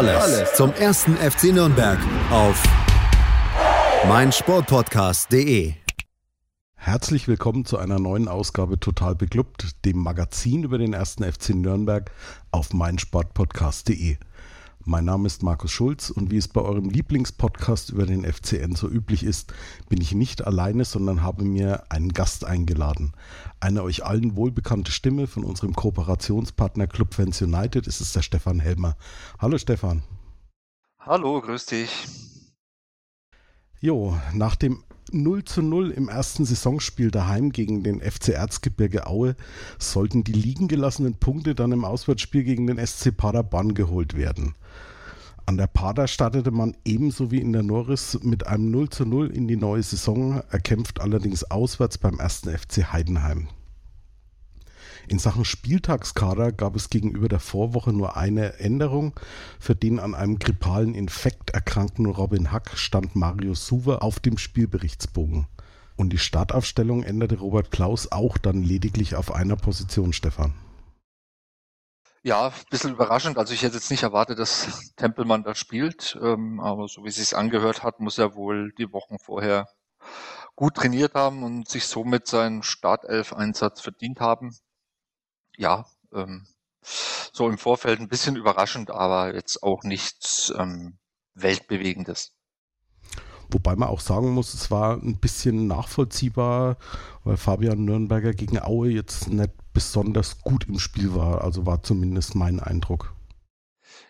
Alles, zum ersten FC Nürnberg auf meinsportpodcast.de. Herzlich willkommen zu einer neuen Ausgabe Total Beglückt, dem Magazin über den ersten FC Nürnberg auf meinsportpodcast.de. Mein Name ist Markus Schulz und wie es bei eurem Lieblingspodcast über den FCN so üblich ist, bin ich nicht alleine, sondern habe mir einen Gast eingeladen. Eine euch allen wohlbekannte Stimme von unserem Kooperationspartner Club Fans United ist es der Stefan Helmer. Hallo Stefan. Hallo, grüß dich. Jo, nach dem 0 zu 0 im ersten Saisonspiel daheim gegen den FC Erzgebirge Aue sollten die liegen gelassenen Punkte dann im Auswärtsspiel gegen den SC Paderborn geholt werden. An der Pader startete man ebenso wie in der Norris mit einem 0 zu 0 in die neue Saison, erkämpft allerdings auswärts beim ersten FC Heidenheim. In Sachen Spieltagskader gab es gegenüber der Vorwoche nur eine Änderung. Für den an einem grippalen Infekt erkrankten Robin Hack stand Mario Suver auf dem Spielberichtsbogen. Und die Startaufstellung änderte Robert Klaus auch dann lediglich auf einer Position, Stefan. Ja, ein bisschen überraschend. Also ich hätte jetzt nicht erwartet, dass Tempelmann da spielt, ähm, aber so wie es sich angehört hat, muss er wohl die Wochen vorher gut trainiert haben und sich somit seinen Startelf-Einsatz verdient haben. Ja, ähm, so im Vorfeld ein bisschen überraschend, aber jetzt auch nichts ähm, Weltbewegendes. Wobei man auch sagen muss, es war ein bisschen nachvollziehbar, weil Fabian Nürnberger gegen Aue jetzt nicht besonders gut im Spiel war. Also war zumindest mein Eindruck.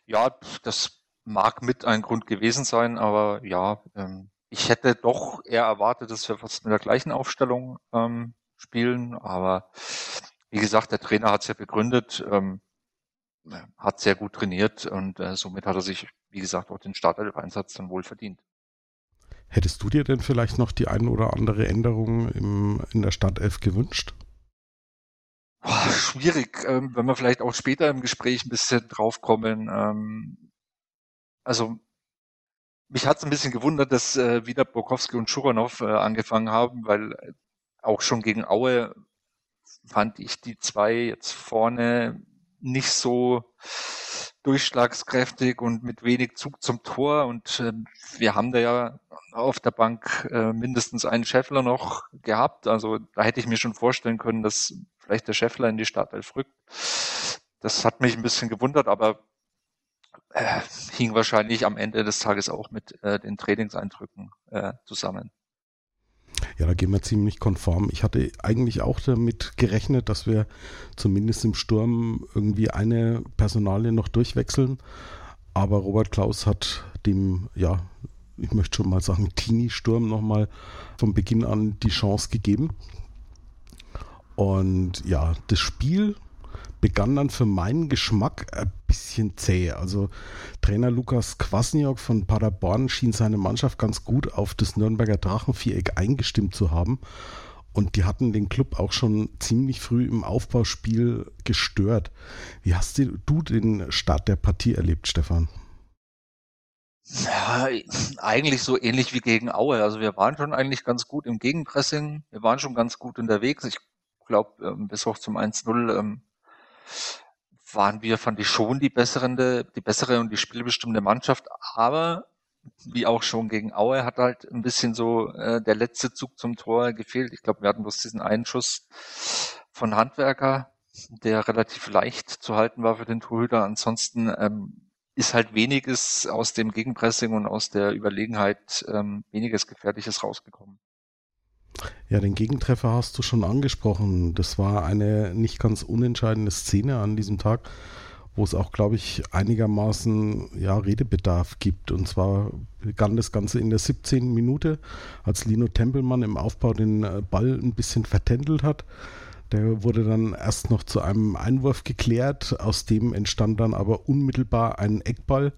Ja, das mag mit ein Grund gewesen sein, aber ja, ähm, ich hätte doch eher erwartet, dass wir fast mit der gleichen Aufstellung ähm, spielen. Aber wie gesagt, der Trainer hat es ja begründet, ähm, hat sehr gut trainiert und äh, somit hat er sich, wie gesagt, auch den Startelf-Einsatz dann wohl verdient. Hättest du dir denn vielleicht noch die ein oder andere Änderung im, in der Startelf gewünscht? Boah, schwierig, ähm, wenn wir vielleicht auch später im Gespräch ein bisschen draufkommen. Ähm, also mich hat es ein bisschen gewundert, dass äh, wieder Borkowski und Schuranov äh, angefangen haben, weil äh, auch schon gegen Aue fand ich die zwei jetzt vorne nicht so durchschlagskräftig und mit wenig Zug zum Tor. Und äh, wir haben da ja auf der Bank äh, mindestens einen Scheffler noch gehabt. Also da hätte ich mir schon vorstellen können, dass vielleicht der Scheffler in die Startelf rückt. Das hat mich ein bisschen gewundert, aber äh, hing wahrscheinlich am Ende des Tages auch mit äh, den Trainingseindrücken äh, zusammen. Ja, da gehen wir ziemlich konform. Ich hatte eigentlich auch damit gerechnet, dass wir zumindest im Sturm irgendwie eine Personalie noch durchwechseln. Aber Robert Klaus hat dem, ja, ich möchte schon mal sagen, Teenie-Sturm nochmal von Beginn an die Chance gegeben. Und ja, das Spiel begann dann für meinen Geschmack ein bisschen zäh. Also Trainer Lukas Kwasniok von Paderborn schien seine Mannschaft ganz gut auf das Nürnberger Drachenviereck eingestimmt zu haben. Und die hatten den Club auch schon ziemlich früh im Aufbauspiel gestört. Wie hast du den Start der Partie erlebt, Stefan? Ja, eigentlich so ähnlich wie gegen Aue. Also wir waren schon eigentlich ganz gut im Gegenpressing. Wir waren schon ganz gut unterwegs. Ich glaube, ähm, bis hoch zum 1-0 waren wir, fand ich schon die besseren, die bessere und die spielbestimmte Mannschaft, aber wie auch schon gegen Aue hat halt ein bisschen so äh, der letzte Zug zum Tor gefehlt. Ich glaube, wir hatten bloß diesen einen Schuss von Handwerker, der relativ leicht zu halten war für den Torhüter. Ansonsten ähm, ist halt weniges aus dem Gegenpressing und aus der Überlegenheit ähm, weniges Gefährliches rausgekommen. Ja, den Gegentreffer hast du schon angesprochen. Das war eine nicht ganz unentscheidende Szene an diesem Tag, wo es auch, glaube ich, einigermaßen ja, Redebedarf gibt. Und zwar begann das Ganze in der 17. Minute, als Lino Tempelmann im Aufbau den äh, Ball ein bisschen vertändelt hat. Der wurde dann erst noch zu einem Einwurf geklärt, aus dem entstand dann aber unmittelbar ein Eckball,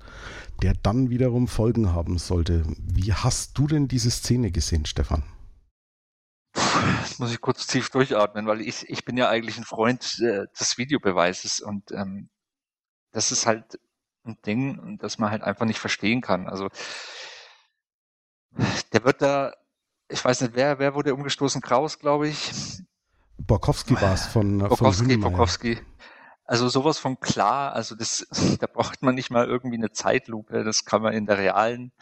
der dann wiederum Folgen haben sollte. Wie hast du denn diese Szene gesehen, Stefan? Jetzt muss ich kurz tief durchatmen, weil ich, ich bin ja eigentlich ein Freund äh, des Videobeweises und ähm, das ist halt ein Ding, das man halt einfach nicht verstehen kann. Also der wird da, ich weiß nicht, wer, wer wurde umgestoßen? Kraus, glaube ich. Borkowski war es von Borkowski, von Borkowski. Also sowas von klar, also das, da braucht man nicht mal irgendwie eine Zeitlupe, das kann man in der realen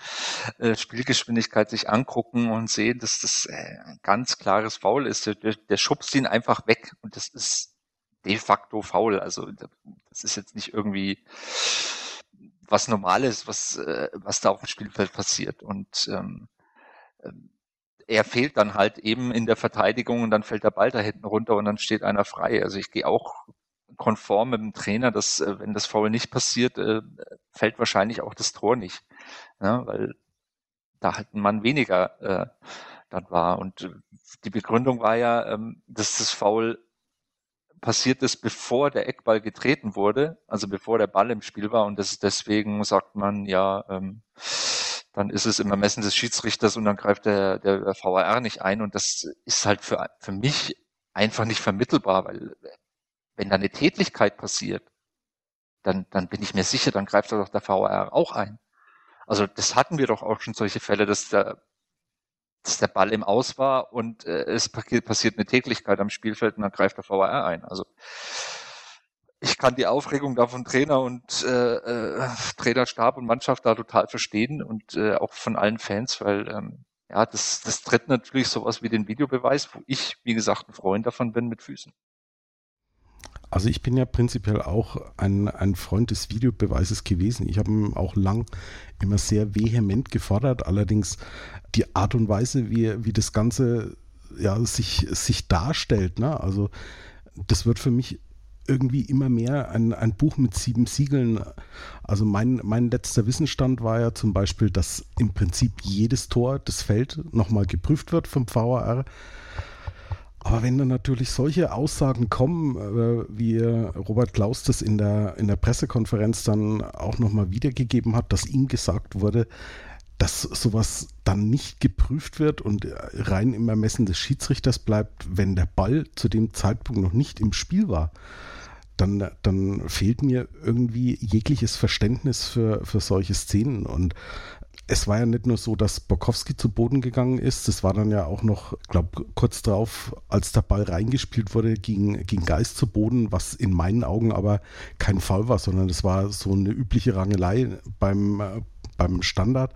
äh, Spielgeschwindigkeit sich angucken und sehen, dass das äh, ein ganz klares Foul ist. Der, der schubst ihn einfach weg und das ist de facto faul. Also das ist jetzt nicht irgendwie was Normales, was, äh, was da auf dem Spielfeld passiert. Und ähm, ähm, er fehlt dann halt eben in der Verteidigung und dann fällt der Ball da hinten runter und dann steht einer frei. Also ich gehe auch konform mit dem Trainer, dass äh, wenn das Foul nicht passiert, äh, fällt wahrscheinlich auch das Tor nicht. Ja, weil da halt ein Mann weniger äh, dann war. Und die Begründung war ja, ähm, dass das Foul passiert ist, bevor der Eckball getreten wurde, also bevor der Ball im Spiel war. Und das ist deswegen sagt man, ja, ähm, dann ist es im Ermessen des Schiedsrichters und dann greift der, der VAR nicht ein. Und das ist halt für, für mich einfach nicht vermittelbar, weil wenn da eine Tätigkeit passiert, dann, dann bin ich mir sicher, dann greift doch der VAR auch ein. Also das hatten wir doch auch schon solche Fälle, dass der dass der Ball im Aus war und äh, es passiert eine Täglichkeit am Spielfeld und dann greift der VAR ein. Also ich kann die Aufregung da von Trainer und äh, äh, Trainerstab und Mannschaft da total verstehen und äh, auch von allen Fans, weil ähm, ja, das, das tritt natürlich sowas wie den Videobeweis, wo ich, wie gesagt, ein Freund davon bin, mit Füßen. Also ich bin ja prinzipiell auch ein, ein Freund des Videobeweises gewesen. Ich habe ihn auch lang immer sehr vehement gefordert. Allerdings die Art und Weise, wie, wie das Ganze ja, sich, sich darstellt, ne? also das wird für mich irgendwie immer mehr ein, ein Buch mit sieben Siegeln. Also mein, mein letzter Wissensstand war ja zum Beispiel, dass im Prinzip jedes Tor, das Feld nochmal geprüft wird vom VAR aber wenn dann natürlich solche Aussagen kommen, äh, wie Robert Klaus das in der, in der Pressekonferenz dann auch nochmal wiedergegeben hat, dass ihm gesagt wurde, dass sowas dann nicht geprüft wird und rein im Ermessen des Schiedsrichters bleibt, wenn der Ball zu dem Zeitpunkt noch nicht im Spiel war, dann, dann fehlt mir irgendwie jegliches Verständnis für, für solche Szenen. Und es war ja nicht nur so, dass Borkowski zu Boden gegangen ist, es war dann ja auch noch, ich glaube, kurz drauf, als der Ball reingespielt wurde, ging, ging Geist zu Boden, was in meinen Augen aber kein Fall war, sondern es war so eine übliche Rangelei beim, äh, beim Standard.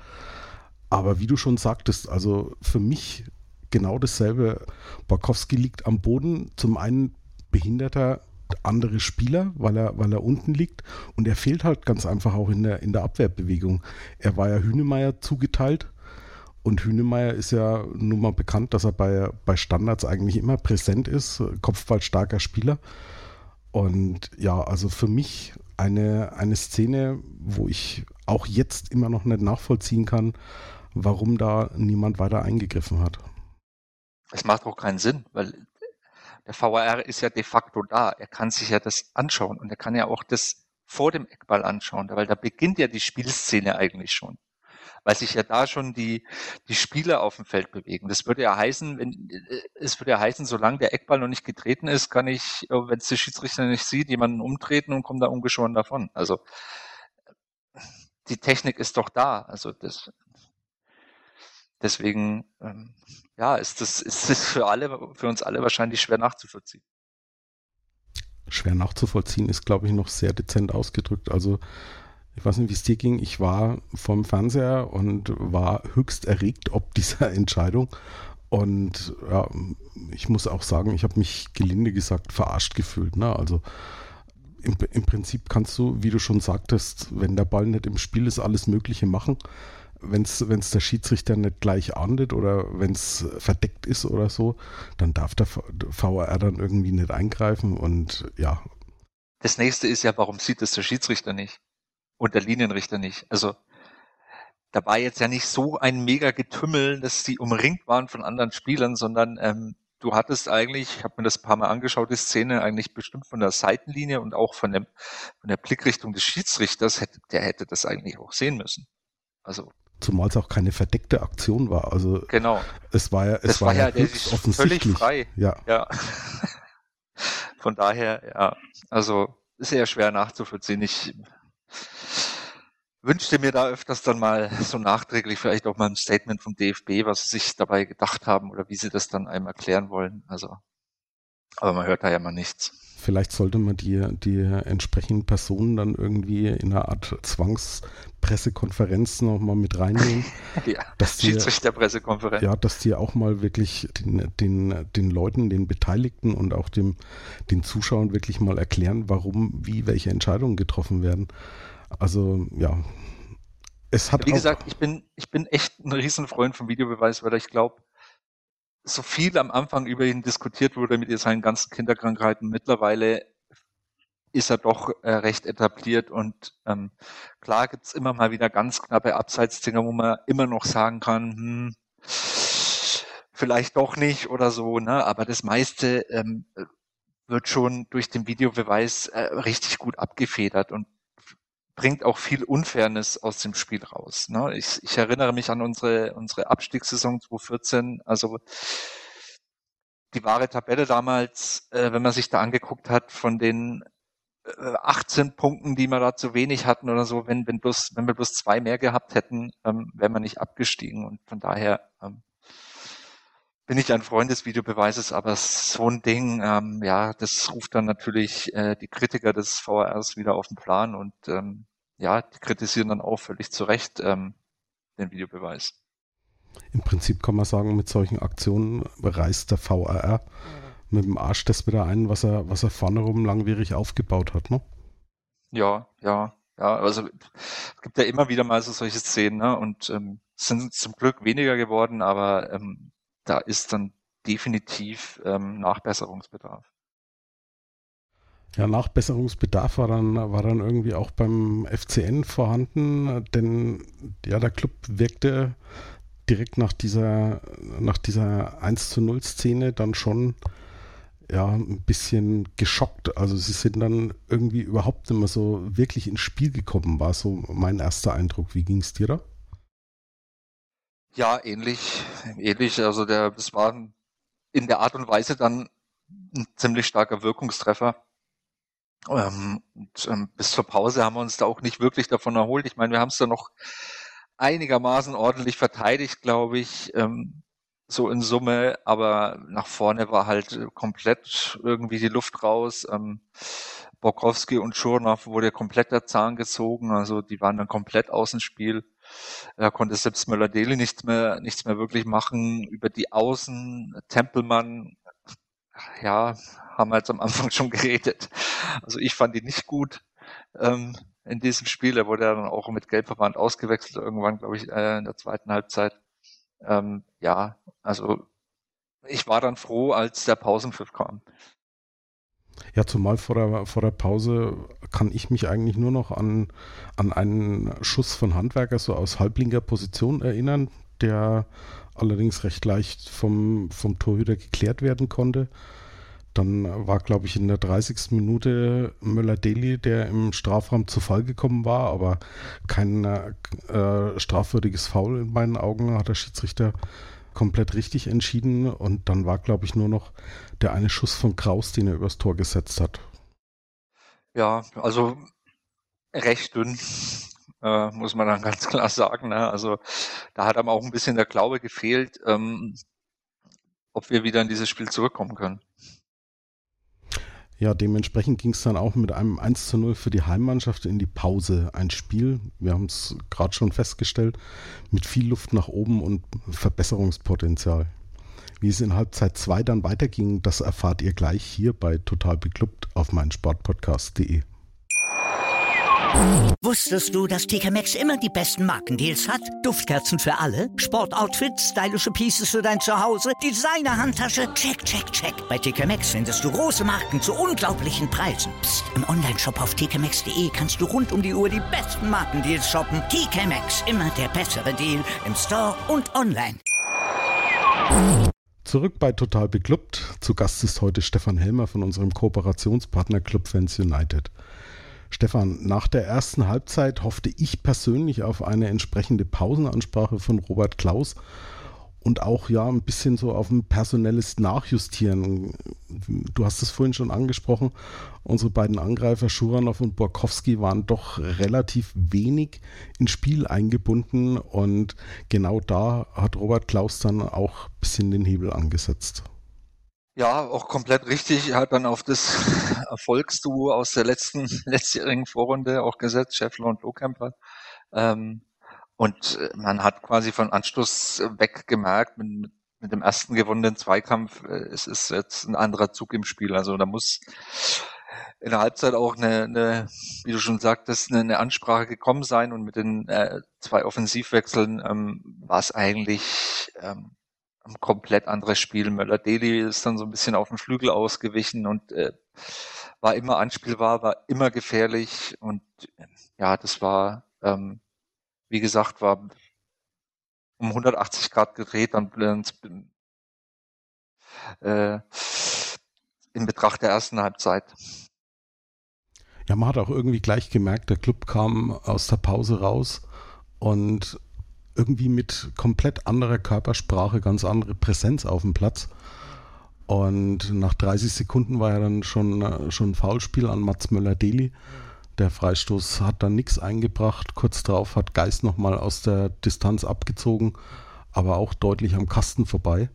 Aber wie du schon sagtest, also für mich genau dasselbe. Borkowski liegt am Boden, zum einen behinderter andere Spieler, weil er, weil er unten liegt. Und er fehlt halt ganz einfach auch in der, in der Abwehrbewegung. Er war ja Hünemeyer zugeteilt. Und Hünemeyer ist ja nun mal bekannt, dass er bei, bei Standards eigentlich immer präsent ist, kopfballstarker Spieler. Und ja, also für mich eine, eine Szene, wo ich auch jetzt immer noch nicht nachvollziehen kann, warum da niemand weiter eingegriffen hat. Es macht auch keinen Sinn, weil der VAR ist ja de facto da. Er kann sich ja das anschauen und er kann ja auch das vor dem Eckball anschauen, weil da beginnt ja die Spielszene eigentlich schon. Weil sich ja da schon die, die Spieler auf dem Feld bewegen. Das würde ja heißen, wenn, es würde ja heißen, solange der Eckball noch nicht getreten ist, kann ich, wenn es der Schiedsrichter nicht sieht, jemanden umtreten und komme da ungeschoren davon. Also, die Technik ist doch da. Also, das, deswegen, ähm, ja, ist das, ist das für alle, für uns alle wahrscheinlich schwer nachzuvollziehen. Schwer nachzuvollziehen ist, glaube ich, noch sehr dezent ausgedrückt. Also, ich weiß nicht, wie es dir ging. Ich war vom Fernseher und war höchst erregt ob dieser Entscheidung. Und ja, ich muss auch sagen, ich habe mich gelinde gesagt verarscht gefühlt. Ne? Also im, im Prinzip kannst du, wie du schon sagtest, wenn der Ball nicht im Spiel ist, alles Mögliche machen wenn es der Schiedsrichter nicht gleich ahndet oder wenn es verdeckt ist oder so, dann darf der VAR dann irgendwie nicht eingreifen und ja. Das nächste ist ja, warum sieht es der Schiedsrichter nicht und der Linienrichter nicht? Also da war jetzt ja nicht so ein mega Getümmel, dass sie umringt waren von anderen Spielern, sondern ähm, du hattest eigentlich, ich habe mir das ein paar Mal angeschaut, die Szene eigentlich bestimmt von der Seitenlinie und auch von, dem, von der Blickrichtung des Schiedsrichters, hätte, der hätte das eigentlich auch sehen müssen. Also Zumal es auch keine verdeckte Aktion war. Also genau. es war ja, es das war, war ja, ja offensichtlich. völlig frei. Ja. ja. Von daher, ja, also sehr schwer nachzuvollziehen. Ich wünschte mir da öfters dann mal so nachträglich vielleicht auch mal ein Statement vom DFB, was sie sich dabei gedacht haben oder wie sie das dann einem erklären wollen. Also, aber man hört da ja mal nichts. Vielleicht sollte man die, die entsprechenden Personen dann irgendwie in einer Art Zwangspressekonferenz nochmal mit reinnehmen. ja, dass die, Schiedsrichterpressekonferenz. Ja, dass die auch mal wirklich den, den, den Leuten, den Beteiligten und auch dem, den Zuschauern wirklich mal erklären, warum, wie, welche Entscheidungen getroffen werden. Also ja, es hat. Wie gesagt, ich bin, ich bin echt ein Riesenfreund vom Videobeweis, weil ich glaube, so viel am Anfang über ihn diskutiert wurde mit seinen ganzen Kinderkrankheiten, mittlerweile ist er doch äh, recht etabliert und ähm, klar gibt's immer mal wieder ganz knappe Abseitsdinger, wo man immer noch sagen kann, hm, vielleicht doch nicht oder so, ne? Aber das meiste ähm, wird schon durch den Videobeweis äh, richtig gut abgefedert und bringt auch viel Unfairness aus dem Spiel raus. Ne? Ich, ich erinnere mich an unsere, unsere Abstiegssaison 2014. Also die wahre Tabelle damals, äh, wenn man sich da angeguckt hat, von den äh, 18 Punkten, die wir da zu wenig hatten oder so, wenn, wenn, bloß, wenn wir bloß zwei mehr gehabt hätten, ähm, wären wir nicht abgestiegen. Und von daher ähm, bin ich ein Freund des Videobeweises, aber so ein Ding, ähm, ja, das ruft dann natürlich äh, die Kritiker des VRs wieder auf den Plan und ähm, ja, die kritisieren dann auch völlig zu Recht ähm, den Videobeweis. Im Prinzip kann man sagen, mit solchen Aktionen reißt der VRR mit dem Arsch das wieder ein, was er, was er vorne rum langwierig aufgebaut hat, ne? Ja, ja, ja, also es gibt ja immer wieder mal so solche Szenen, ne? Und ähm, sind zum Glück weniger geworden, aber ähm, da ist dann definitiv ähm, Nachbesserungsbedarf. Ja, Nachbesserungsbedarf war dann, war dann irgendwie auch beim FCN vorhanden, denn ja, der Club wirkte direkt nach dieser, nach dieser 1 zu 0 Szene dann schon ja, ein bisschen geschockt. Also sie sind dann irgendwie überhaupt nicht mehr so wirklich ins Spiel gekommen, war so mein erster Eindruck. Wie ging es dir da? Ja, ähnlich, ähnlich. Also der, das war in der Art und Weise dann ein ziemlich starker Wirkungstreffer. Ähm, und, ähm, bis zur Pause haben wir uns da auch nicht wirklich davon erholt. Ich meine, wir haben es da noch einigermaßen ordentlich verteidigt, glaube ich, ähm, so in Summe, aber nach vorne war halt komplett irgendwie die Luft raus. Ähm, Borkowski und Schurnow wurde komplett der Zahn gezogen, also die waren dann komplett außen Spiel. Da konnte selbst Möller-Deli nichts mehr, nichts mehr wirklich machen. Über die Außen, Tempelmann, ja, haben wir jetzt am Anfang schon geredet. Also ich fand ihn nicht gut ähm, in diesem Spiel. Er wurde dann auch mit Gelbverband ausgewechselt, irgendwann, glaube ich, äh, in der zweiten Halbzeit. Ähm, ja, also ich war dann froh, als der Pausenpfiff kam. Ja, zumal vor der, vor der Pause kann ich mich eigentlich nur noch an, an einen Schuss von Handwerker so aus halblinker Position erinnern, der allerdings recht leicht vom, vom Torhüter geklärt werden konnte. Dann war, glaube ich, in der 30. Minute Möller-Deli, der im Strafraum zu Fall gekommen war, aber kein äh, strafwürdiges Foul in meinen Augen hat der Schiedsrichter komplett richtig entschieden. Und dann war, glaube ich, nur noch der eine Schuss von Kraus, den er übers Tor gesetzt hat. Ja, also recht dünn, äh, muss man dann ganz klar sagen. Ne? Also da hat einem auch ein bisschen der Glaube gefehlt, ähm, ob wir wieder in dieses Spiel zurückkommen können. Ja, dementsprechend ging es dann auch mit einem 1 zu 0 für die Heimmannschaft in die Pause. Ein Spiel, wir haben es gerade schon festgestellt, mit viel Luft nach oben und Verbesserungspotenzial. Wie es in Halbzeit 2 dann weiterging, das erfahrt ihr gleich hier bei Total Beklubbt auf meinsportpodcast.de. Wusstest du, dass TK Maxx immer die besten Markendeals hat? Duftkerzen für alle, Sportoutfits, stylische Pieces für dein Zuhause, Designer-Handtasche, check, check, check. Bei TK Maxx findest du große Marken zu unglaublichen Preisen. Psst. im Onlineshop auf tkmaxx.de kannst du rund um die Uhr die besten Markendeals shoppen. TK Maxx, immer der bessere Deal im Store und online. Zurück bei Total Beklubbt. Zu Gast ist heute Stefan Helmer von unserem Kooperationspartner Club Fans United. Stefan, nach der ersten Halbzeit hoffte ich persönlich auf eine entsprechende Pausenansprache von Robert Klaus und auch ja ein bisschen so auf ein personelles Nachjustieren. Du hast es vorhin schon angesprochen, unsere beiden Angreifer Schuranov und Borkowski waren doch relativ wenig ins Spiel eingebunden und genau da hat Robert Klaus dann auch ein bisschen den Hebel angesetzt. Ja, auch komplett richtig. Er hat dann auf das Erfolgsduo aus der letzten letztjährigen Vorrunde auch gesetzt, Scheffler und Lohkemper. Ähm, und äh, man hat quasi von Anschluss weg gemerkt, mit, mit dem ersten gewonnenen Zweikampf, äh, es ist jetzt ein anderer Zug im Spiel. Also da muss in der Halbzeit auch eine, eine wie du schon sagtest, eine, eine Ansprache gekommen sein und mit den äh, zwei Offensivwechseln ähm, war es eigentlich ähm, ein komplett anderes Spiel. Möller-Deli ist dann so ein bisschen auf den Flügel ausgewichen und äh, war immer anspielbar, war immer gefährlich und ja, das war ähm, wie gesagt, war um 180 Grad gedreht, dann äh, in Betracht der ersten Halbzeit. Ja, man hat auch irgendwie gleich gemerkt, der Club kam aus der Pause raus und irgendwie mit komplett anderer Körpersprache, ganz andere Präsenz auf dem Platz. Und nach 30 Sekunden war ja dann schon, äh, schon ein Foulspiel an Mats Möller-Deli. Der Freistoß hat dann nichts eingebracht. Kurz darauf hat Geist nochmal aus der Distanz abgezogen, aber auch deutlich am Kasten vorbei.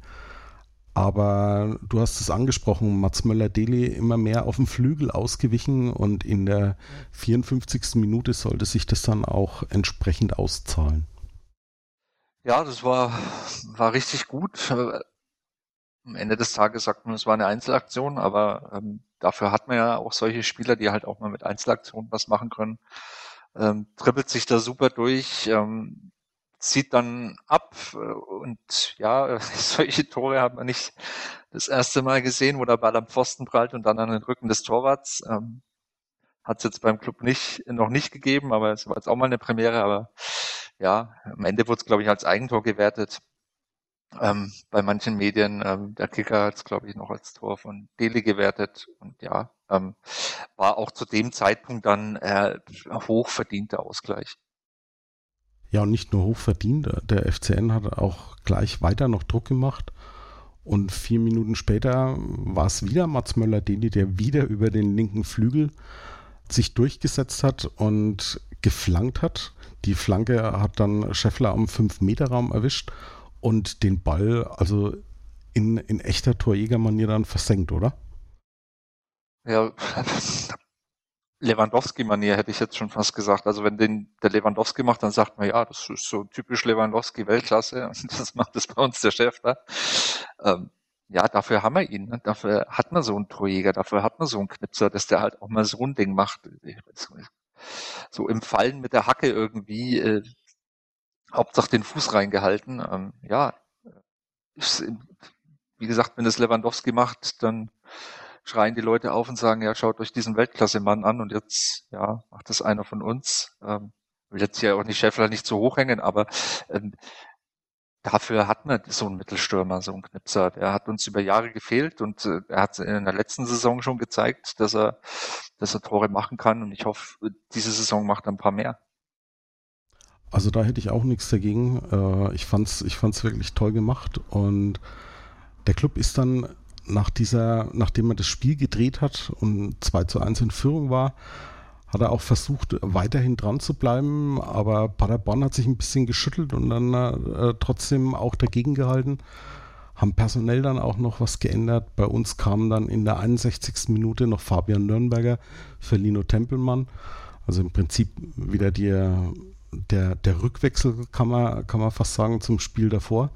Aber du hast es angesprochen, Mats Möller-Deli immer mehr auf dem Flügel ausgewichen und in der 54. Minute sollte sich das dann auch entsprechend auszahlen. Ja, das war, war richtig gut am Ende des Tages sagt man, es war eine Einzelaktion, aber ähm, dafür hat man ja auch solche Spieler, die halt auch mal mit Einzelaktionen was machen können. Ähm, trippelt sich da super durch, ähm, zieht dann ab äh, und ja, solche Tore hat man nicht das erste Mal gesehen, wo der Ball am Pfosten prallt und dann an den Rücken des Torwarts. Ähm, hat es jetzt beim Club nicht noch nicht gegeben, aber es war jetzt auch mal eine Premiere. Aber ja, am Ende wurde es glaube ich als Eigentor gewertet ähm, bei manchen Medien. Ähm, der Kicker hat es, glaube ich, noch als Tor von Dele gewertet. Und ja, ähm, war auch zu dem Zeitpunkt dann äh, hochverdienter Ausgleich. Ja, und nicht nur hochverdient. Der FCN hat auch gleich weiter noch Druck gemacht. Und vier Minuten später war es wieder Mats Möller-Deli, der wieder über den linken Flügel sich durchgesetzt hat und geflankt hat. Die Flanke hat dann Scheffler am 5-Meter-Raum erwischt und den Ball also in, in echter Torjägermanier dann versenkt, oder? Ja, Lewandowski-Manier hätte ich jetzt schon fast gesagt. Also wenn den der Lewandowski macht, dann sagt man, ja, das ist so typisch Lewandowski Weltklasse. Das macht es bei uns der Chef da. Ähm, ja, dafür haben wir ihn. Ne? Dafür hat man so einen Torjäger, dafür hat man so einen Knipser, dass der halt auch mal so ein Ding macht. So im Fallen mit der Hacke irgendwie äh, Hauptsache den Fuß reingehalten. Ähm, ja, wie gesagt, wenn das Lewandowski macht, dann schreien die Leute auf und sagen, ja, schaut euch diesen Weltklasse-Mann an und jetzt, ja, macht das einer von uns. Ähm, will jetzt hier auch nicht Schäffler nicht zu hoch hängen, aber ähm, dafür hat man so einen Mittelstürmer, so einen Knipser. Der hat uns über Jahre gefehlt und äh, er hat in der letzten Saison schon gezeigt, dass er, dass er Tore machen kann und ich hoffe, diese Saison macht er ein paar mehr. Also da hätte ich auch nichts dagegen. Äh, ich fand's, ich fand's wirklich toll gemacht und der Club ist dann nach dieser, nachdem er das Spiel gedreht hat und 2 zu 1 in Führung war, hat er auch versucht, weiterhin dran zu bleiben, aber Paderborn hat sich ein bisschen geschüttelt und dann äh, trotzdem auch dagegen gehalten. Haben personell dann auch noch was geändert. Bei uns kam dann in der 61. Minute noch Fabian Nürnberger für Lino Tempelmann. Also im Prinzip wieder die der, der Rückwechsel, kann man, kann man fast sagen, zum Spiel davor.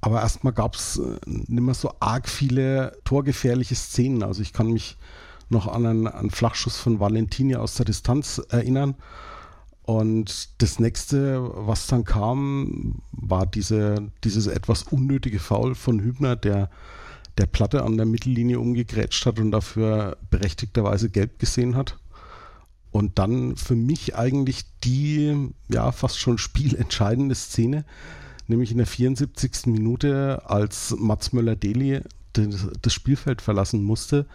Aber erstmal gab es äh, nicht mehr so arg viele torgefährliche Szenen. Also ich kann mich noch an einen, einen Flachschuss von Valentini aus der Distanz erinnern. Und das nächste, was dann kam, war diese, dieses etwas unnötige Foul von Hübner, der der Platte an der Mittellinie umgegrätscht hat und dafür berechtigterweise gelb gesehen hat. Und dann für mich eigentlich die, ja, fast schon spielentscheidende Szene, nämlich in der 74. Minute, als Mats Möller-Deli das Spielfeld verlassen musste,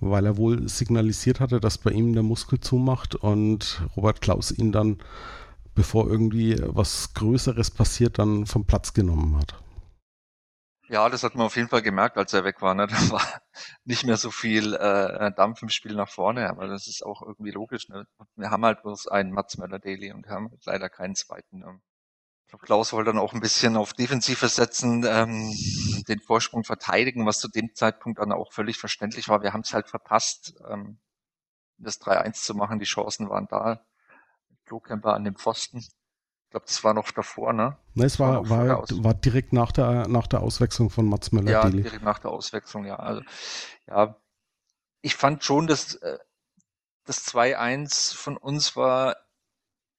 weil er wohl signalisiert hatte, dass bei ihm der Muskel zumacht und Robert Klaus ihn dann, bevor irgendwie was Größeres passiert, dann vom Platz genommen hat. Ja, das hat man auf jeden Fall gemerkt, als er weg war. Ne? Da war nicht mehr so viel äh, Dampf im Spiel nach vorne, aber das ist auch irgendwie logisch. Ne? Wir haben halt bloß einen Mats Möller-Daly und haben leider keinen zweiten. Ne? Ich glaube, Klaus wollte dann auch ein bisschen auf Defensive setzen, ähm, den Vorsprung verteidigen, was zu dem Zeitpunkt dann auch völlig verständlich war. Wir haben es halt verpasst, ähm, das 3-1 zu machen. Die Chancen waren da. Lohkemper an dem Pfosten. Ich glaube, das war noch davor, ne? Ne, es war, war, war, war, direkt nach der, nach der Auswechslung von Mats Möller. Ja, direkt nach der Auswechslung, ja. Also, ja, ich fand schon, dass äh, das 2-1 von uns war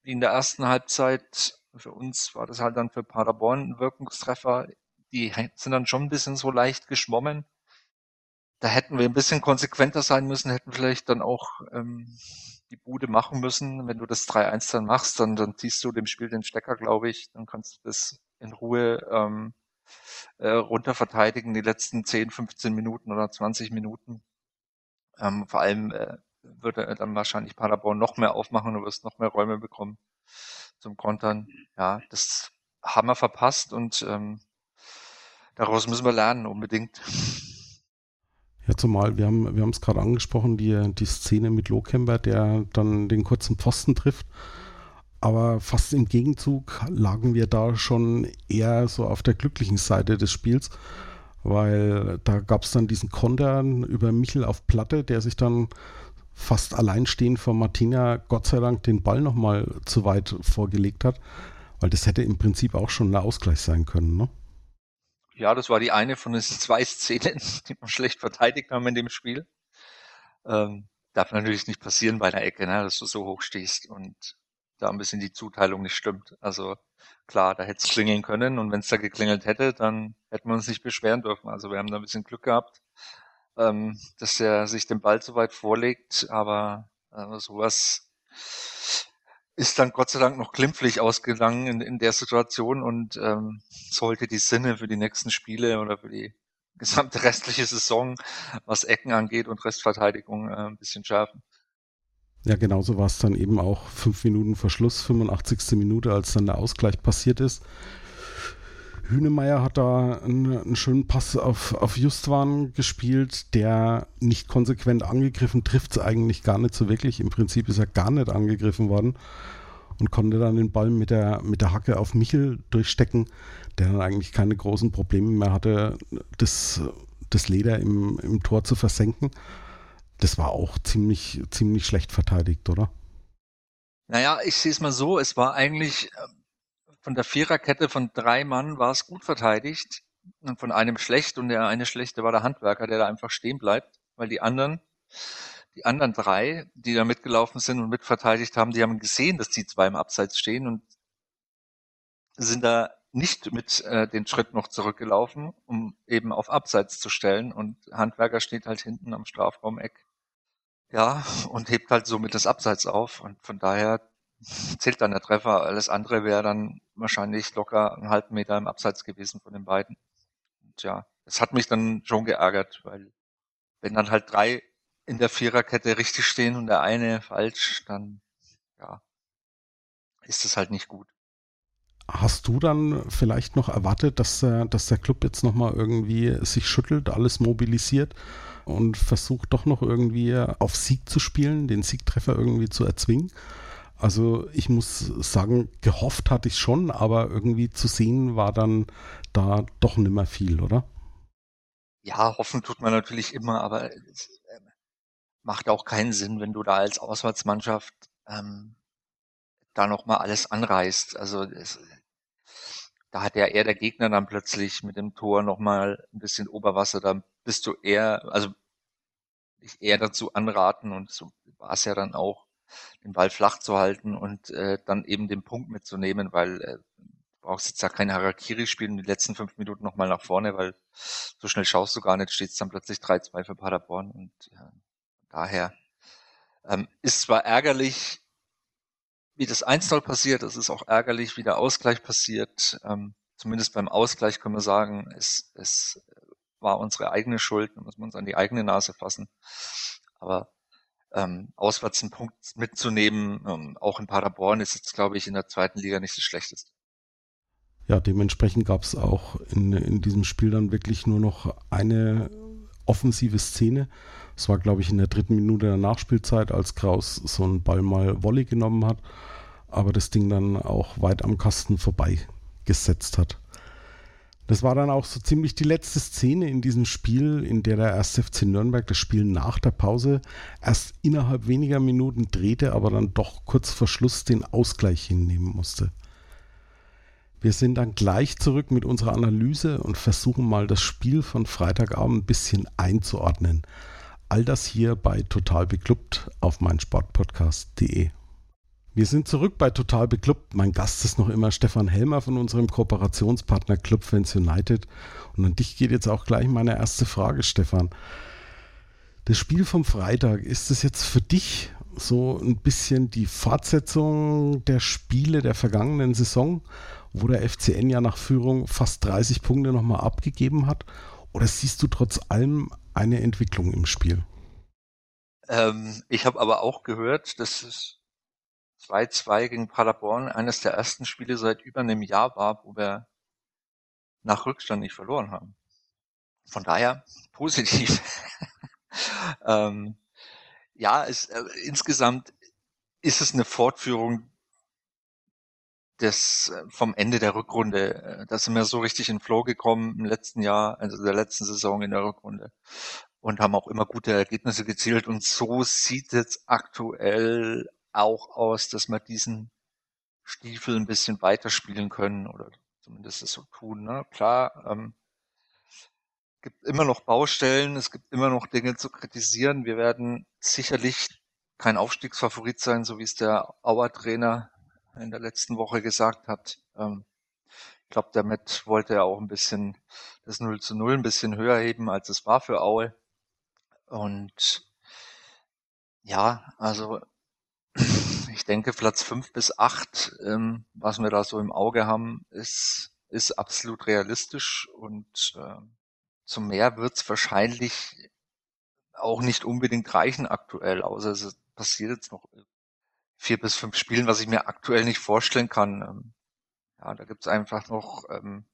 wie in der ersten Halbzeit. Für uns war das halt dann für Paderborn ein Wirkungstreffer. Die sind dann schon ein bisschen so leicht geschwommen. Da hätten wir ein bisschen konsequenter sein müssen, hätten vielleicht dann auch ähm, die Bude machen müssen. Wenn du das 3-1 dann machst, dann, dann ziehst du dem Spiel den Stecker, glaube ich. Dann kannst du das in Ruhe ähm, äh, runter verteidigen, die letzten 10, 15 Minuten oder 20 Minuten. Ähm, vor allem äh, würde dann wahrscheinlich Paderborn noch mehr aufmachen, du wirst noch mehr Räume bekommen zum Kontern. Ja, das haben wir verpasst und ähm, daraus müssen wir lernen, unbedingt. Ja, zumal wir haben wir haben es gerade angesprochen, die, die Szene mit Lohkemper, der dann den kurzen Pfosten trifft. Aber fast im Gegenzug lagen wir da schon eher so auf der glücklichen Seite des Spiels, weil da gab es dann diesen Konter über Michel auf Platte, der sich dann fast alleinstehend vor Martina Gott sei Dank den Ball nochmal zu weit vorgelegt hat, weil das hätte im Prinzip auch schon ein Ausgleich sein können. Ne? Ja, das war die eine von den zwei Szenen, die wir schlecht verteidigt haben in dem Spiel. Ähm, darf natürlich nicht passieren bei einer Ecke, ne, dass du so hoch stehst und da ein bisschen die Zuteilung nicht stimmt. Also klar, da hätte es klingeln können und wenn es da geklingelt hätte, dann hätten wir uns nicht beschweren dürfen. Also wir haben da ein bisschen Glück gehabt, ähm, dass er sich den Ball so weit vorlegt, aber äh, sowas ist dann Gott sei Dank noch glimpflich ausgegangen in, in der Situation und ähm, sollte die Sinne für die nächsten Spiele oder für die gesamte restliche Saison, was Ecken angeht und Restverteidigung, äh, ein bisschen schärfen. Ja, genauso war es dann eben auch fünf Minuten vor Schluss, 85. Minute, als dann der Ausgleich passiert ist. Hünemeyer hat da einen, einen, schönen Pass auf, auf Justwan gespielt, der nicht konsequent angegriffen, trifft es eigentlich gar nicht so wirklich. Im Prinzip ist er gar nicht angegriffen worden und konnte dann den Ball mit der, mit der Hacke auf Michel durchstecken, der dann eigentlich keine großen Probleme mehr hatte, das, das Leder im, im Tor zu versenken. Das war auch ziemlich, ziemlich schlecht verteidigt, oder? Naja, ich sehe es mal so, es war eigentlich von der Viererkette von drei Mann war es gut verteidigt und von einem schlecht und der eine schlechte war der Handwerker, der da einfach stehen bleibt, weil die anderen, die anderen drei, die da mitgelaufen sind und mitverteidigt haben, die haben gesehen, dass die zwei im Abseits stehen und sind da nicht mit äh, den Schritt noch zurückgelaufen, um eben auf Abseits zu stellen und Handwerker steht halt hinten am Strafraumeck. Ja, und hebt halt somit das Abseits auf und von daher zählt dann der Treffer. Alles andere wäre dann wahrscheinlich locker einen halben Meter im Abseits gewesen von den beiden. Und ja, es hat mich dann schon geärgert, weil wenn dann halt drei in der Viererkette richtig stehen und der eine falsch, dann ja, ist es halt nicht gut. Hast du dann vielleicht noch erwartet, dass, dass der Club jetzt nochmal irgendwie sich schüttelt, alles mobilisiert und versucht doch noch irgendwie auf Sieg zu spielen, den Siegtreffer irgendwie zu erzwingen? Also ich muss sagen, gehofft hatte ich schon, aber irgendwie zu sehen war dann da doch nicht mehr viel, oder? Ja, hoffen tut man natürlich immer, aber es äh, macht auch keinen Sinn, wenn du da als Auswärtsmannschaft ähm, da nochmal alles anreißt. Also es, da hat ja eher der Gegner dann plötzlich mit dem Tor nochmal ein bisschen Oberwasser. Da bist du eher, also ich eher dazu anraten und so war es ja dann auch, den Ball flach zu halten und äh, dann eben den Punkt mitzunehmen, weil äh, du brauchst jetzt ja kein Harakiri spielen die letzten fünf Minuten nochmal nach vorne, weil so schnell schaust du gar nicht, steht es dann plötzlich 3-2 für Paderborn und ja, daher ähm, ist zwar ärgerlich, wie das 1-0 passiert, es ist auch ärgerlich, wie der Ausgleich passiert. Ähm, zumindest beim Ausgleich können wir sagen, es, es war unsere eigene Schuld, da müssen wir uns an die eigene Nase fassen. Aber ähm, auswärts einen Punkt mitzunehmen, ähm, auch in Paderborn, ist jetzt, glaube ich, in der zweiten Liga nicht das Schlechteste. Ja, dementsprechend gab es auch in, in diesem Spiel dann wirklich nur noch eine offensive Szene. Es war, glaube ich, in der dritten Minute der Nachspielzeit, als Kraus so einen Ball mal Volley genommen hat, aber das Ding dann auch weit am Kasten vorbei gesetzt hat. Das war dann auch so ziemlich die letzte Szene in diesem Spiel, in der der 1. FC Nürnberg das Spiel nach der Pause erst innerhalb weniger Minuten drehte, aber dann doch kurz vor Schluss den Ausgleich hinnehmen musste. Wir sind dann gleich zurück mit unserer Analyse und versuchen mal das Spiel von Freitagabend ein bisschen einzuordnen. All das hier bei Total Beklubbt auf meinsportpodcast.de. Wir sind zurück bei Total Beklubbt. Mein Gast ist noch immer Stefan Helmer von unserem Kooperationspartner Club Fans United. Und an dich geht jetzt auch gleich meine erste Frage, Stefan. Das Spiel vom Freitag, ist es jetzt für dich so ein bisschen die Fortsetzung der Spiele der vergangenen Saison, wo der FCN ja nach Führung fast 30 Punkte nochmal abgegeben hat? Oder siehst du trotz allem eine Entwicklung im Spiel? Ähm, ich habe aber auch gehört, dass es 2-2 gegen Paderborn eines der ersten Spiele seit über einem Jahr war, wo wir nach Rückstand nicht verloren haben. Von daher positiv. ähm, ja, es, äh, insgesamt ist es eine Fortführung des äh, vom Ende der Rückrunde. Äh, da sind wir so richtig in Flow gekommen im letzten Jahr, also der letzten Saison in der Rückrunde und haben auch immer gute Ergebnisse gezielt und so sieht es aktuell auch aus, dass wir diesen Stiefel ein bisschen weiterspielen können oder zumindest es so tun. Ne? Klar, ähm, gibt immer noch Baustellen, es gibt immer noch Dinge zu kritisieren. Wir werden sicherlich kein Aufstiegsfavorit sein, so wie es der Auer-Trainer in der letzten Woche gesagt hat. Ähm, ich glaube, damit wollte er auch ein bisschen das 0 zu 0 ein bisschen höher heben, als es war für Aue. Und ja, also ich denke, Platz fünf bis acht, ähm, was wir da so im Auge haben, ist, ist absolut realistisch und äh, zum mehr wird's wahrscheinlich auch nicht unbedingt reichen aktuell, außer es passiert jetzt noch vier bis fünf Spielen, was ich mir aktuell nicht vorstellen kann. Ähm, ja, da gibt's einfach noch ähm,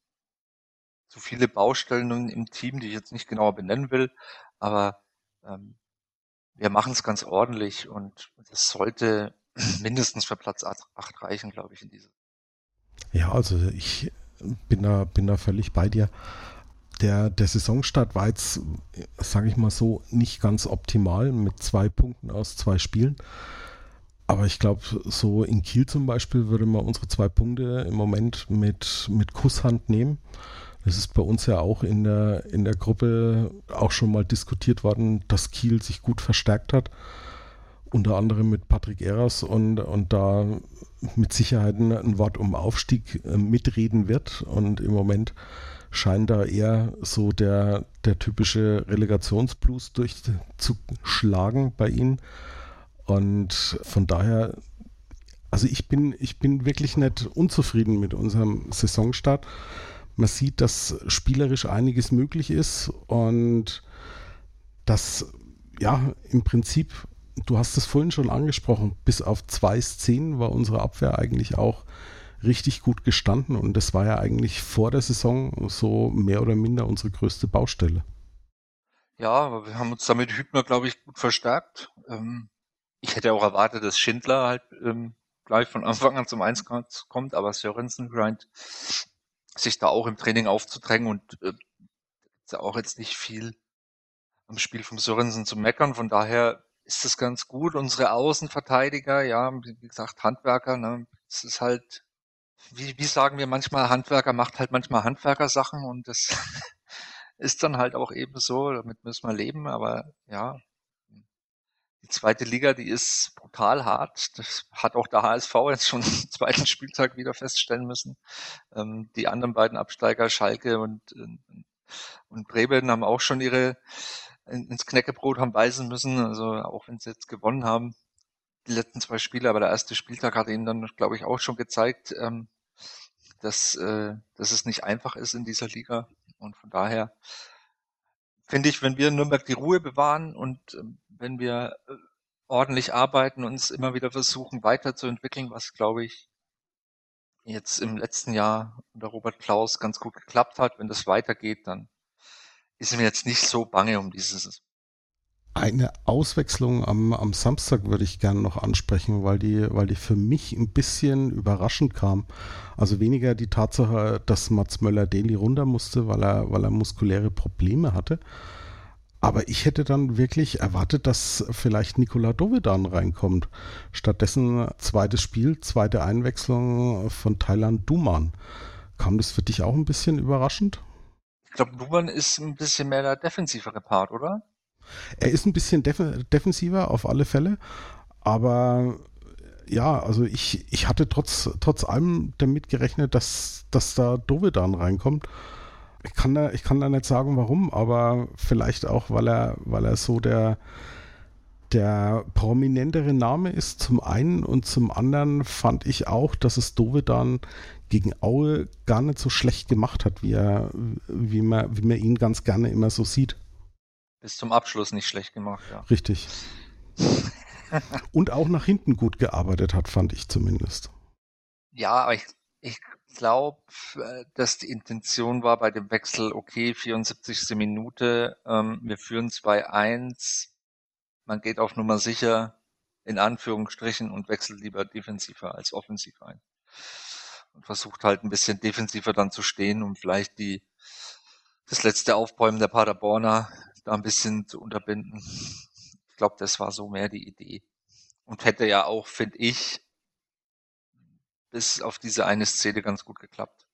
zu viele Baustellen im Team, die ich jetzt nicht genauer benennen will, aber ähm, wir machen es ganz ordentlich und das sollte mindestens für Platz 8 reichen, glaube ich, in diese. Ja, also ich bin da, bin da völlig bei dir. Der, der Saisonstart war jetzt, sage ich mal so, nicht ganz optimal mit zwei Punkten aus zwei Spielen. Aber ich glaube, so in Kiel zum Beispiel würde man unsere zwei Punkte im Moment mit, mit Kusshand nehmen. Es ist bei uns ja auch in der, in der Gruppe auch schon mal diskutiert worden, dass Kiel sich gut verstärkt hat. Unter anderem mit Patrick Eras und, und da mit Sicherheit ein Wort um Aufstieg äh, mitreden wird. Und im Moment scheint da eher so der, der typische Relegationsblues durchzuschlagen bei ihnen. Und von daher, also ich bin, ich bin wirklich nicht unzufrieden mit unserem Saisonstart. Man sieht, dass spielerisch einiges möglich ist und dass ja im Prinzip, du hast es vorhin schon angesprochen, bis auf zwei Szenen war unsere Abwehr eigentlich auch richtig gut gestanden und das war ja eigentlich vor der Saison so mehr oder minder unsere größte Baustelle. Ja, aber wir haben uns damit Hübner, glaube ich, gut verstärkt. Ähm, ich hätte auch erwartet, dass Schindler halt ähm, gleich von Anfang an zum Einsatz kommt, aber Sörensen scheint sich da auch im Training aufzudrängen und äh, auch jetzt nicht viel am Spiel vom Sörensen zu meckern. Von daher ist es ganz gut. Unsere Außenverteidiger, ja, wie gesagt, Handwerker, ne, es ist halt, wie, wie sagen wir manchmal, Handwerker macht halt manchmal Handwerkersachen und das ist dann halt auch eben so, damit müssen wir leben, aber ja, die zweite Liga, die ist brutal hart. Das hat auch der HSV jetzt schon am zweiten Spieltag wieder feststellen müssen. Ähm, die anderen beiden Absteiger, Schalke und, und Bremen, haben auch schon ihre ins Knäckebrot haben beißen müssen. Also auch wenn sie jetzt gewonnen haben, die letzten zwei Spiele, aber der erste Spieltag hat ihnen dann, glaube ich, auch schon gezeigt, ähm, dass, äh, dass es nicht einfach ist in dieser Liga. Und von daher finde ich, wenn wir in Nürnberg die Ruhe bewahren und äh, wenn wir äh, ordentlich arbeiten, uns immer wieder versuchen weiterzuentwickeln, was glaube ich jetzt im letzten Jahr unter Robert Klaus ganz gut geklappt hat. Wenn das weitergeht, dann ist mir jetzt nicht so bange um dieses. Eine Auswechslung am, am Samstag würde ich gerne noch ansprechen, weil die, weil die für mich ein bisschen überraschend kam. Also weniger die Tatsache, dass Mats Möller Daily runter musste, weil er, weil er muskuläre Probleme hatte, aber ich hätte dann wirklich erwartet, dass vielleicht Nikola Dovedan reinkommt. Stattdessen zweites Spiel, zweite Einwechslung von Thailand Duman. Kam das für dich auch ein bisschen überraschend? Ich glaube, Duman ist ein bisschen mehr der defensivere Part, oder? Er ist ein bisschen def defensiver auf alle Fälle, aber ja, also ich, ich hatte trotz, trotz allem damit gerechnet, dass, dass da Dovedan reinkommt ich kann da, ich kann da nicht sagen, warum, aber vielleicht auch, weil er, weil er so der, der prominentere Name ist zum einen und zum anderen fand ich auch, dass es Dovedan gegen Aue gar nicht so schlecht gemacht hat, wie er, wie man, wie man ihn ganz gerne immer so sieht. Bis zum Abschluss nicht schlecht gemacht, ja. Richtig. und auch nach hinten gut gearbeitet hat, fand ich zumindest. Ja, aber ich, ich glaube, äh, dass die Intention war bei dem Wechsel, okay, 74. Minute, ähm, wir führen 2-1, man geht auf Nummer sicher, in Anführungsstrichen, und wechselt lieber defensiver als offensiv ein. Und versucht halt ein bisschen defensiver dann zu stehen, um vielleicht die, das letzte Aufbäumen der Paderborner da ein bisschen zu unterbinden. Ich glaube, das war so mehr die Idee. Und hätte ja auch, finde ich, bis auf diese eine Szene ganz gut geklappt.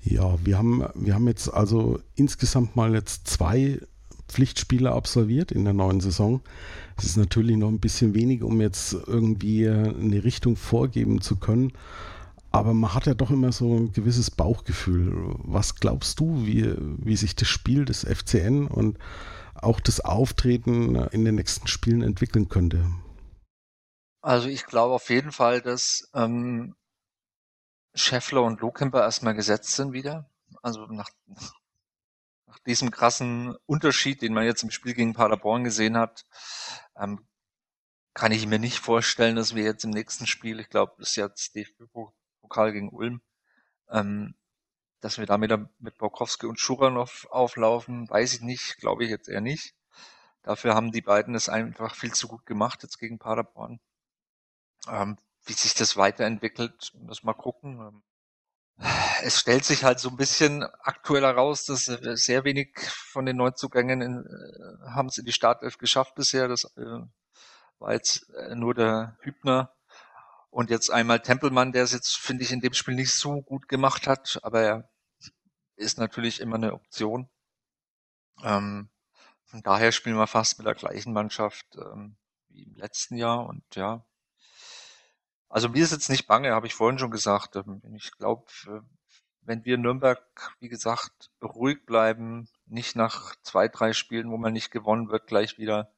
Ja, wir haben, wir haben jetzt also insgesamt mal jetzt zwei Pflichtspiele absolviert in der neuen Saison. Es ist natürlich noch ein bisschen wenig, um jetzt irgendwie eine Richtung vorgeben zu können. Aber man hat ja doch immer so ein gewisses Bauchgefühl. Was glaubst du, wie, wie sich das Spiel des FCN und auch das Auftreten in den nächsten Spielen entwickeln könnte? Also ich glaube auf jeden Fall, dass ähm, Scheffler und Lohkemper erstmal gesetzt sind wieder. Also nach, nach diesem krassen Unterschied, den man jetzt im Spiel gegen Paderborn gesehen hat, ähm, kann ich mir nicht vorstellen, dass wir jetzt im nächsten Spiel, ich glaube, ist jetzt DFB-Pokal gegen Ulm, ähm, dass wir da wieder mit Borkowski und Schuranov auflaufen, weiß ich nicht, glaube ich jetzt eher nicht. Dafür haben die beiden es einfach viel zu gut gemacht jetzt gegen Paderborn. Ähm, wie sich das weiterentwickelt, muss mal gucken. Ähm, es stellt sich halt so ein bisschen aktuell heraus, dass sehr wenig von den Neuzugängen äh, haben es in die Startelf geschafft bisher. Das äh, war jetzt äh, nur der Hübner und jetzt einmal Tempelmann, der es jetzt, finde ich, in dem Spiel nicht so gut gemacht hat, aber er ist natürlich immer eine Option. Ähm, von daher spielen wir fast mit der gleichen Mannschaft ähm, wie im letzten Jahr und ja, also mir ist jetzt nicht bange, habe ich vorhin schon gesagt. Ähm, ich glaube, wenn wir Nürnberg, wie gesagt, ruhig bleiben, nicht nach zwei, drei Spielen, wo man nicht gewonnen wird, gleich wieder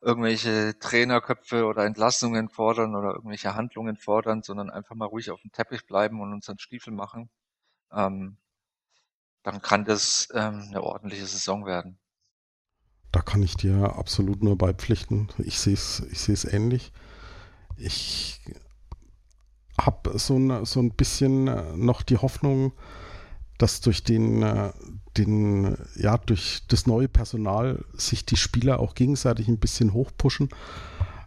irgendwelche Trainerköpfe oder Entlassungen fordern oder irgendwelche Handlungen fordern, sondern einfach mal ruhig auf dem Teppich bleiben und unseren Stiefel machen, ähm, dann kann das ähm, eine ordentliche Saison werden. Da kann ich dir absolut nur beipflichten. Ich sehe es ich ähnlich. Ich habe so ein, so ein bisschen noch die Hoffnung, dass durch den, äh, den, ja, durch das neue Personal sich die Spieler auch gegenseitig ein bisschen hochpushen.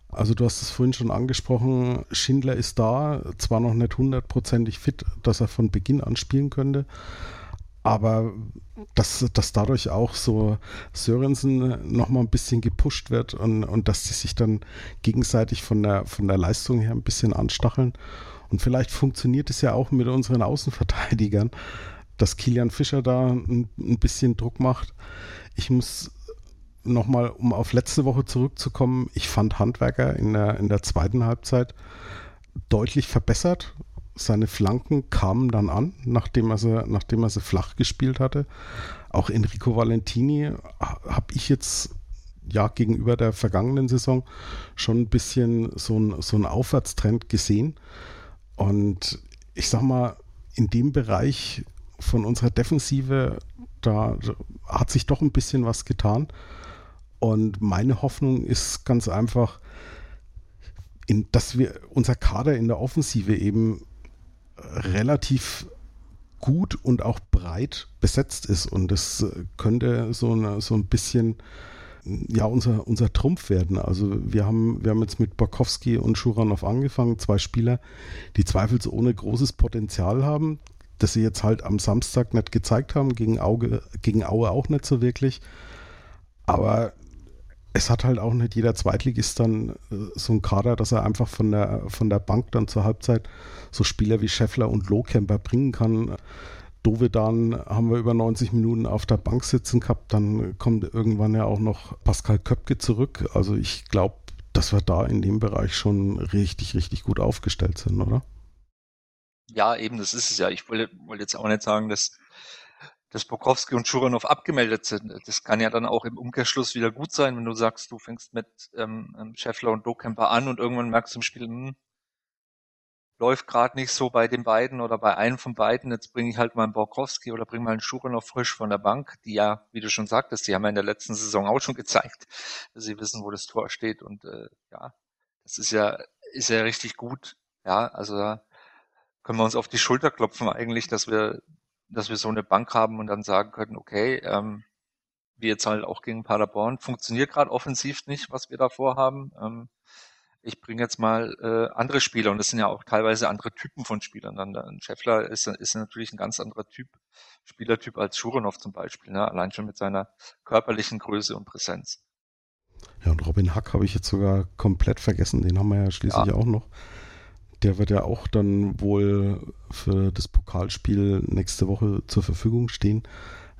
Also du hast es vorhin schon angesprochen, Schindler ist da, zwar noch nicht hundertprozentig fit, dass er von Beginn an spielen könnte, aber dass, dass dadurch auch so Sörensen nochmal ein bisschen gepusht wird und, und dass die sich dann gegenseitig von der, von der Leistung her ein bisschen anstacheln. Und vielleicht funktioniert es ja auch mit unseren Außenverteidigern, dass Kilian Fischer da ein, ein bisschen Druck macht. Ich muss nochmal, um auf letzte Woche zurückzukommen, ich fand Handwerker in der, in der zweiten Halbzeit deutlich verbessert. Seine Flanken kamen dann an, nachdem er sie, nachdem er sie flach gespielt hatte. Auch Enrico Valentini habe ich jetzt ja gegenüber der vergangenen Saison schon ein bisschen so ein, so Aufwärtstrend gesehen. Und ich sag mal, in dem Bereich von unserer Defensive, da hat sich doch ein bisschen was getan. Und meine Hoffnung ist ganz einfach, in, dass wir unser Kader in der Offensive eben relativ gut und auch breit besetzt ist. Und das könnte so, eine, so ein bisschen ja, unser, unser Trumpf werden. Also wir haben, wir haben jetzt mit Borkowski und Schuranov angefangen, zwei Spieler, die zweifelsohne großes Potenzial haben, das sie jetzt halt am Samstag nicht gezeigt haben, gegen, Auge, gegen Aue auch nicht so wirklich. Aber es hat halt auch nicht jeder Zweitligist dann äh, so ein Kader, dass er einfach von der, von der Bank dann zur Halbzeit so Spieler wie Scheffler und Lohkemper bringen kann. Dovedan haben wir über 90 Minuten auf der Bank sitzen gehabt. Dann kommt irgendwann ja auch noch Pascal Köpke zurück. Also ich glaube, dass wir da in dem Bereich schon richtig, richtig gut aufgestellt sind, oder? Ja, eben, das ist es ja. Ich wollte, wollte jetzt auch nicht sagen, dass, dass Bokowski und Schuranov abgemeldet sind. Das kann ja dann auch im Umkehrschluss wieder gut sein, wenn du sagst, du fängst mit ähm, ähm Scheffler und Dokemper an und irgendwann merkst du im Spiel, hm, läuft gerade nicht so bei den beiden oder bei einem von beiden. Jetzt bringe ich halt mal einen Borkowski oder bringe mal einen Schuranov frisch von der Bank, die ja, wie du schon sagtest, die haben ja in der letzten Saison auch schon gezeigt, dass sie wissen, wo das Tor steht. Und äh, ja, das ist ja, ist ja richtig gut. Ja, also da können wir uns auf die Schulter klopfen eigentlich, dass wir, dass wir so eine Bank haben und dann sagen können, okay, ähm, wie jetzt halt auch gegen Paderborn, funktioniert gerade offensiv nicht, was wir da vorhaben. Ähm, ich bringe jetzt mal äh, andere Spieler und das sind ja auch teilweise andere Typen von Spielern. Dann ein Scheffler ist, ist natürlich ein ganz anderer Typ, Spielertyp als Schuranov zum Beispiel, ne? allein schon mit seiner körperlichen Größe und Präsenz. Ja, und Robin Hack habe ich jetzt sogar komplett vergessen, den haben wir ja schließlich ja. auch noch. Der wird ja auch dann wohl für das Pokalspiel nächste Woche zur Verfügung stehen.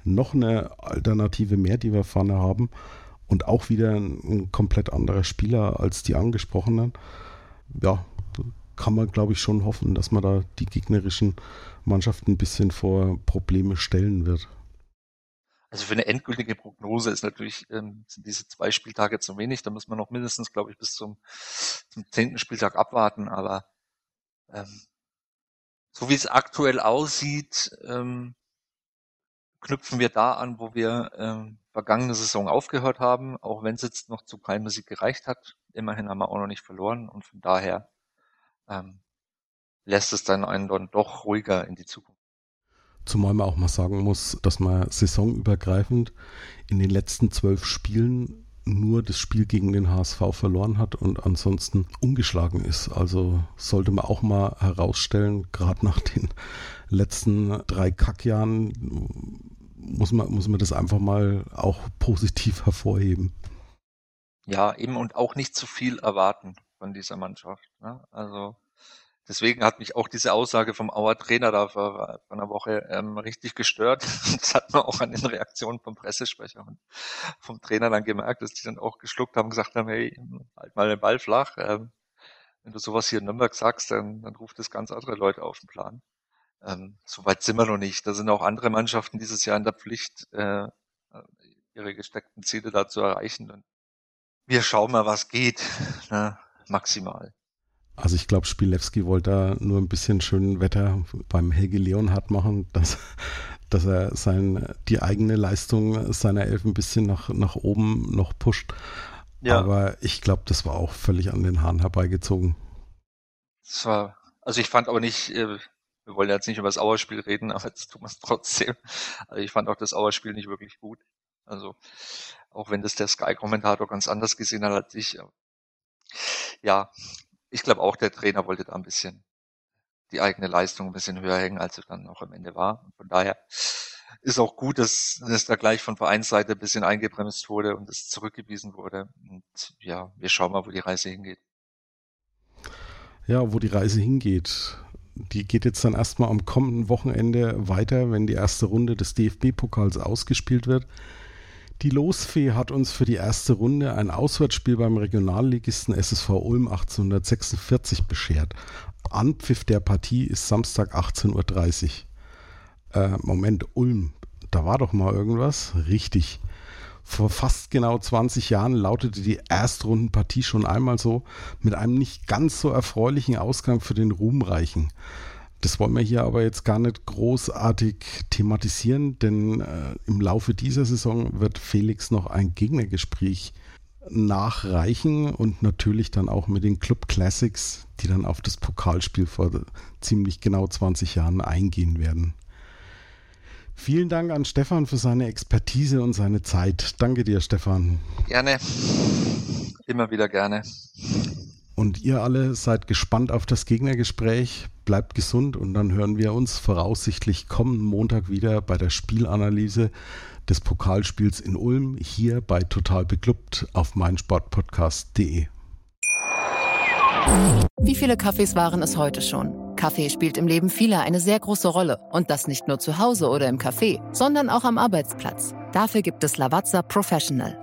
Noch eine Alternative mehr, die wir vorne haben und auch wieder ein, ein komplett anderer Spieler als die angesprochenen. Ja, kann man, glaube ich, schon hoffen, dass man da die gegnerischen Mannschaften ein bisschen vor Probleme stellen wird. Also für eine endgültige Prognose ist natürlich, ähm, sind diese zwei Spieltage zu wenig. Da muss man noch mindestens, glaube ich, bis zum, zum zehnten Spieltag abwarten. Aber ähm, so wie es aktuell aussieht, ähm, knüpfen wir da an, wo wir ähm, vergangene Saison aufgehört haben, auch wenn es jetzt noch zu keinem Sieg gereicht hat. Immerhin haben wir auch noch nicht verloren und von daher ähm, lässt es dann einen dann doch ruhiger in die Zukunft. Zumal man auch mal sagen muss, dass man saisonübergreifend in den letzten zwölf Spielen nur das Spiel gegen den HSV verloren hat und ansonsten ungeschlagen ist. Also sollte man auch mal herausstellen, gerade nach den letzten drei Kackjahren muss man, muss man das einfach mal auch positiv hervorheben. Ja, eben und auch nicht zu viel erwarten von dieser Mannschaft. Ne? Also deswegen hat mich auch diese Aussage vom Auer Trainer da vor, einer Woche ähm, richtig gestört. Das hat man auch an den Reaktionen vom Pressesprecher und vom Trainer dann gemerkt, dass die dann auch geschluckt haben, gesagt haben, hey, halt mal den Ball flach. Ähm, wenn du sowas hier in Nürnberg sagst, dann, dann ruft das ganz andere Leute auf den Plan. Ähm, Soweit sind wir noch nicht. Da sind auch andere Mannschaften dieses Jahr in der Pflicht, äh, ihre gesteckten Ziele da zu erreichen. Und wir schauen mal, was geht, ne? maximal. Also ich glaube, Spilewski wollte da nur ein bisschen schönen Wetter beim Helge Leonhardt machen, dass, dass er sein, die eigene Leistung seiner Elf ein bisschen nach, nach oben noch pusht. Ja. Aber ich glaube, das war auch völlig an den Haaren herbeigezogen. Das war, also ich fand aber nicht, äh, wir wollen jetzt nicht über das Auerspiel reden, aber jetzt tun wir es trotzdem. Also ich fand auch das Auerspiel nicht wirklich gut. Also auch wenn das der Sky-Kommentator ganz anders gesehen hat als ich. Ja, ich glaube auch, der Trainer wollte da ein bisschen die eigene Leistung ein bisschen höher hängen, als sie dann auch am Ende war. Und von daher ist auch gut, dass es da gleich von Vereinsseite ein bisschen eingebremst wurde und es zurückgewiesen wurde. Und ja, wir schauen mal, wo die Reise hingeht. Ja, wo die Reise hingeht die geht jetzt dann erstmal am kommenden Wochenende weiter, wenn die erste Runde des DFB-Pokals ausgespielt wird. Die Losfee hat uns für die erste Runde ein Auswärtsspiel beim Regionalligisten SSV Ulm 1846 beschert. Anpfiff der Partie ist Samstag 18.30 Uhr. Äh, Moment, Ulm, da war doch mal irgendwas. Richtig. Vor fast genau 20 Jahren lautete die Erstrundenpartie schon einmal so mit einem nicht ganz so erfreulichen Ausgang für den Ruhmreichen. Das wollen wir hier aber jetzt gar nicht großartig thematisieren, denn äh, im Laufe dieser Saison wird Felix noch ein Gegnergespräch nachreichen und natürlich dann auch mit den Club Classics, die dann auf das Pokalspiel vor ziemlich genau 20 Jahren eingehen werden. Vielen Dank an Stefan für seine Expertise und seine Zeit. Danke dir, Stefan. Gerne. Immer wieder gerne. Und ihr alle seid gespannt auf das Gegnergespräch. Bleibt gesund und dann hören wir uns voraussichtlich kommenden Montag wieder bei der Spielanalyse des Pokalspiels in Ulm hier bei Total Beklubbt auf meinsportpodcast.de. Wie viele Kaffees waren es heute schon? Kaffee spielt im Leben vieler eine sehr große Rolle. Und das nicht nur zu Hause oder im Café, sondern auch am Arbeitsplatz. Dafür gibt es Lavazza Professional.